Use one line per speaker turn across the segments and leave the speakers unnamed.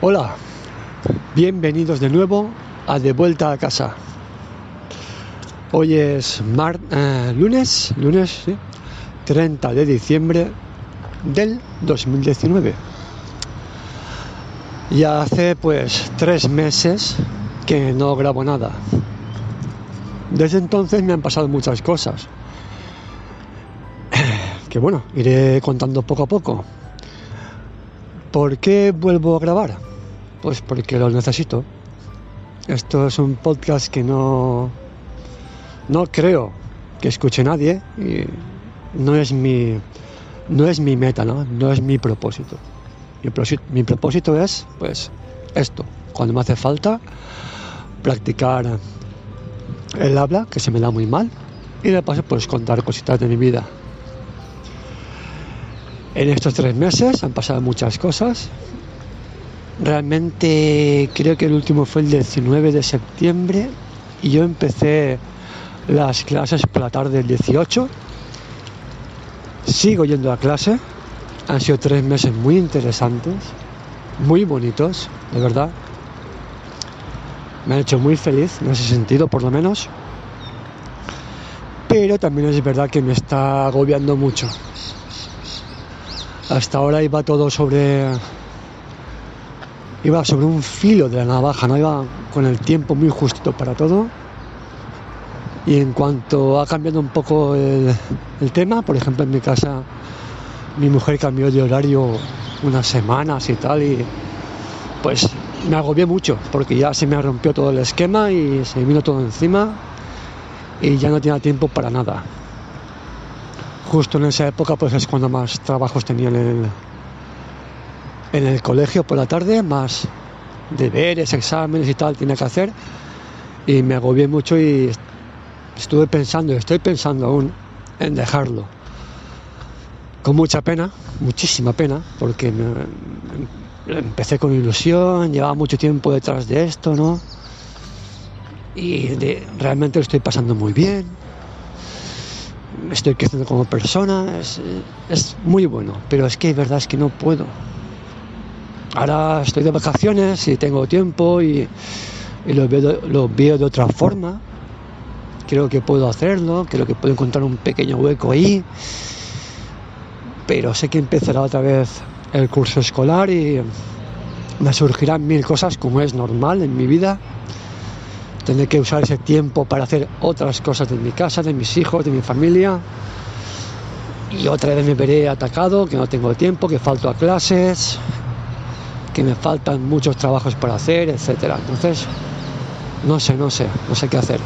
Hola, bienvenidos de nuevo a De Vuelta a Casa. Hoy es eh, lunes, lunes, sí, 30 de diciembre del 2019. Ya hace pues tres meses que no grabo nada. Desde entonces me han pasado muchas cosas. Que bueno, iré contando poco a poco. ¿Por qué vuelvo a grabar? Pues porque lo necesito. Esto es un podcast que no, no creo que escuche nadie y no es mi, no es mi meta, ¿no? no es mi propósito. Mi, propósito. mi propósito es, pues, esto, cuando me hace falta, practicar el habla, que se me da muy mal, y de paso, pues, contar cositas de mi vida. En estos tres meses han pasado muchas cosas. Realmente creo que el último fue el 19 de septiembre y yo empecé las clases por la tarde del 18. Sigo yendo a clase. Han sido tres meses muy interesantes, muy bonitos, de verdad. Me han hecho muy feliz en ese sentido, por lo menos. Pero también es verdad que me está agobiando mucho. Hasta ahora iba todo sobre. Iba sobre un filo de la navaja, no iba con el tiempo muy justito para todo. Y en cuanto ha cambiado un poco el, el tema, por ejemplo en mi casa mi mujer cambió de horario unas semanas y tal, y pues me agobié mucho, porque ya se me rompió todo el esquema y se vino todo encima y ya no tenía tiempo para nada justo en esa época pues es cuando más trabajos tenía en el, en el colegio por la tarde, más deberes, exámenes y tal tenía que hacer y me agobié mucho y estuve pensando, estoy pensando aún en dejarlo. Con mucha pena, muchísima pena, porque empecé con ilusión, llevaba mucho tiempo detrás de esto, ¿no? Y realmente lo estoy pasando muy bien estoy creciendo como persona, es, muy bueno, pero es que verdad es que no puedo. Ahora estoy de vacaciones y tengo tiempo y, lo, veo, lo veo de otra forma. Creo que puedo hacerlo, creo que puedo encontrar un pequeño hueco ahí, pero sé que empezará otra vez el curso escolar y me surgirán mil cosas como es normal en mi vida Tendré que usar ese tiempo para hacer otras cosas de mi casa, de mis hijos, de mi familia. Y otra vez me veré atacado, que no tengo tiempo, que falto a clases, que me faltan muchos trabajos para hacer, etcétera. Entonces, no sé, no sé, no sé qué hacer.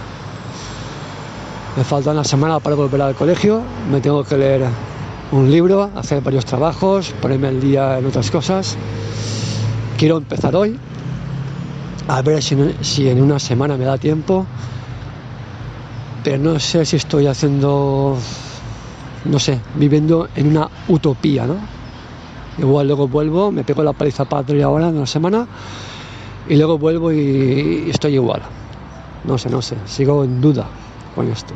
Me falta una semana para volver al colegio, me tengo que leer un libro, hacer varios trabajos, ponerme al día en otras cosas. Quiero empezar hoy, a ver si, en una semana me da tiempo. Pero no sé si estoy haciendo, no sé, viviendo en una utopía, ¿no? Igual luego vuelvo, me pego la paliza padre ahora en una semana y luego vuelvo y estoy igual. No sé, no sé, sigo en duda con esto.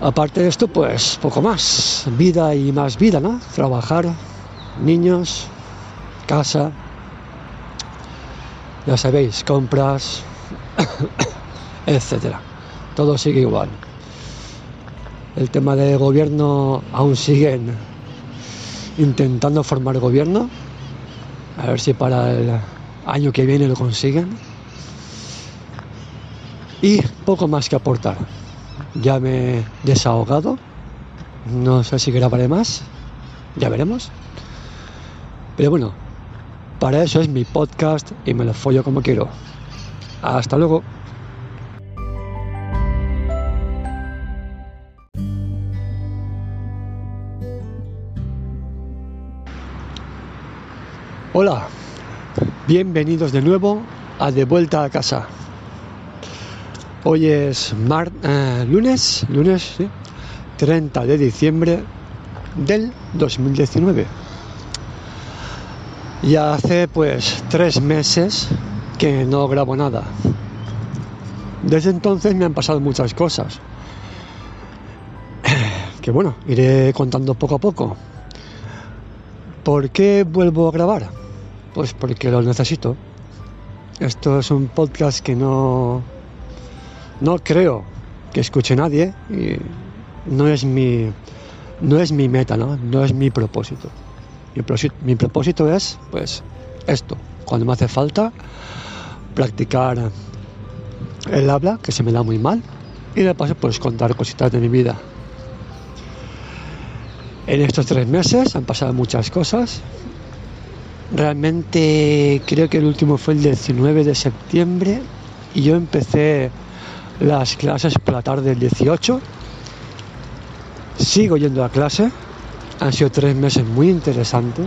Aparte de esto, pues poco más, vida y más vida, ¿no? Trabajar, niños, casa, ya sabéis, compras, etcétera. Todo sigue igual. El tema del gobierno aún siguen intentando formar gobierno. A ver si para el año que viene lo consiguen. Y poco más que aportar. Ya me he desahogado. No sé si grabaré más. Ya veremos. Pero bueno, para eso es mi podcast y me lo follo como quiero. Hasta luego. Hola, bienvenidos de nuevo a De Vuelta a Casa. Hoy es eh, lunes, lunes, sí, 30 de diciembre del 2019. Ya hace pues tres meses que no grabo nada. Desde entonces me han pasado muchas cosas. Que bueno, iré contando poco a poco. ¿Por qué vuelvo a grabar? Pues porque lo necesito. Esto es un podcast que no, no creo que escuche nadie y no es mi, no es mi meta, ¿no? no es mi propósito. Mi, mi propósito es, pues, esto, cuando me hace falta, practicar el habla, que se me da muy mal, y de paso, pues, contar cositas de mi vida. En estos tres meses han pasado muchas cosas. Realmente creo que el último fue el 19 de septiembre y yo empecé las clases por la tarde del 18. Sigo yendo a clase. Han sido tres meses muy interesantes,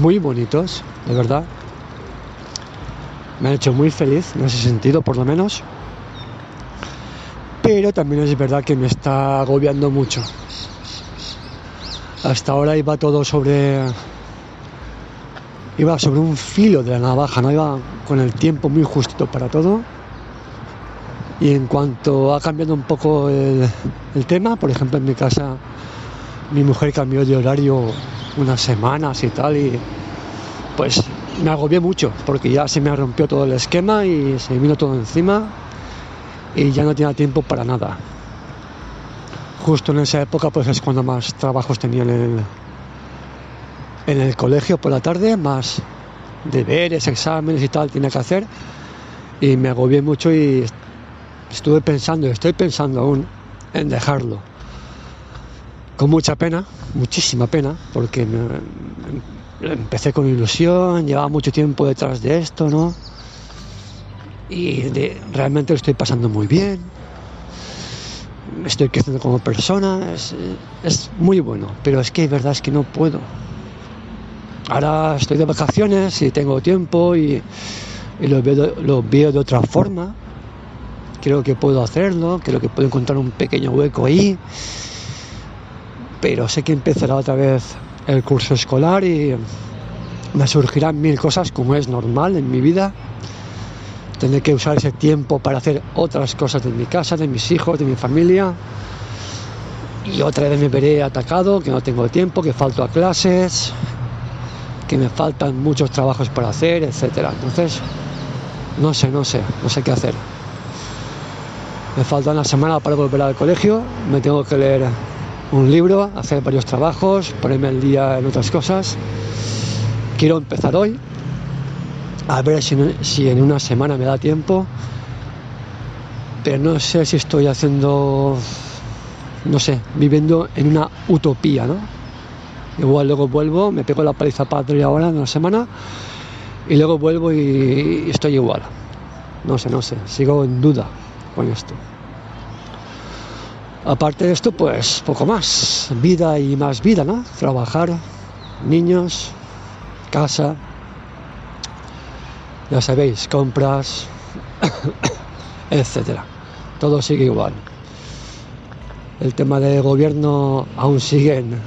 muy bonitos, de verdad. Me han hecho muy feliz en ese sentido, por lo menos. Pero también es verdad que me está agobiando mucho. Hasta ahora iba todo sobre. Iba sobre un filo de la navaja, no iba con el tiempo muy justito para todo. Y en cuanto ha cambiado un poco el, tema, por ejemplo en mi casa mi mujer cambió de horario unas semanas y tal, y pues me agobié mucho, porque ya se me rompió todo el esquema y se vino todo encima y ya no tenía tiempo para nada justo en esa época pues es cuando más trabajos tenía en el, en el colegio por la tarde, más deberes, exámenes y tal tenía que hacer y me agobié mucho y estuve pensando, estoy pensando aún en dejarlo. Con mucha pena, muchísima pena, porque empecé con ilusión, llevaba mucho tiempo detrás de esto, ¿no? Y realmente lo estoy pasando muy bien estoy creciendo como persona, es, muy bueno, pero es que verdad es que no puedo. Ahora estoy de vacaciones y tengo tiempo y, lo, veo, lo veo de otra forma. Creo que puedo hacerlo, creo que puedo encontrar un pequeño hueco ahí, pero sé que empezará otra vez el curso escolar y me surgirán mil cosas como es normal en mi vida Tendré que usar ese tiempo para hacer otras cosas de mi casa, de mis hijos, de mi familia. Y otra vez me veré atacado, que no tengo tiempo, que falto a clases, que me faltan muchos trabajos para hacer, etcétera. Entonces, no sé, no sé, no sé qué hacer. Me falta una semana para volver al colegio, me tengo que leer un libro, hacer varios trabajos, ponerme al día en otras cosas. Quiero empezar hoy, a ver si, en una semana me da tiempo. Pero no sé si estoy haciendo, no sé, viviendo en una utopía, ¿no? Igual luego vuelvo, me pego la paliza padre ahora en una semana y luego vuelvo y, y estoy igual. No sé, no sé, sigo en duda con esto. Aparte de esto, pues poco más. Vida y más vida, ¿no? Trabajar, niños, casa, ya sabéis, compras, etcétera. Todo sigue igual. El tema del gobierno aún siguen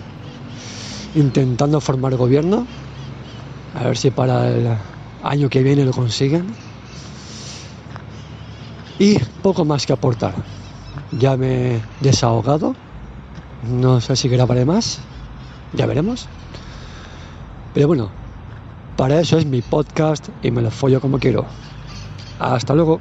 intentando formar gobierno. A ver si para el año que viene lo consiguen. Y poco más que aportar. Ya me he desahogado. No sé si grabaré más. Ya veremos. Pero bueno, para eso es mi podcast y me lo follo como quiero. Hasta luego.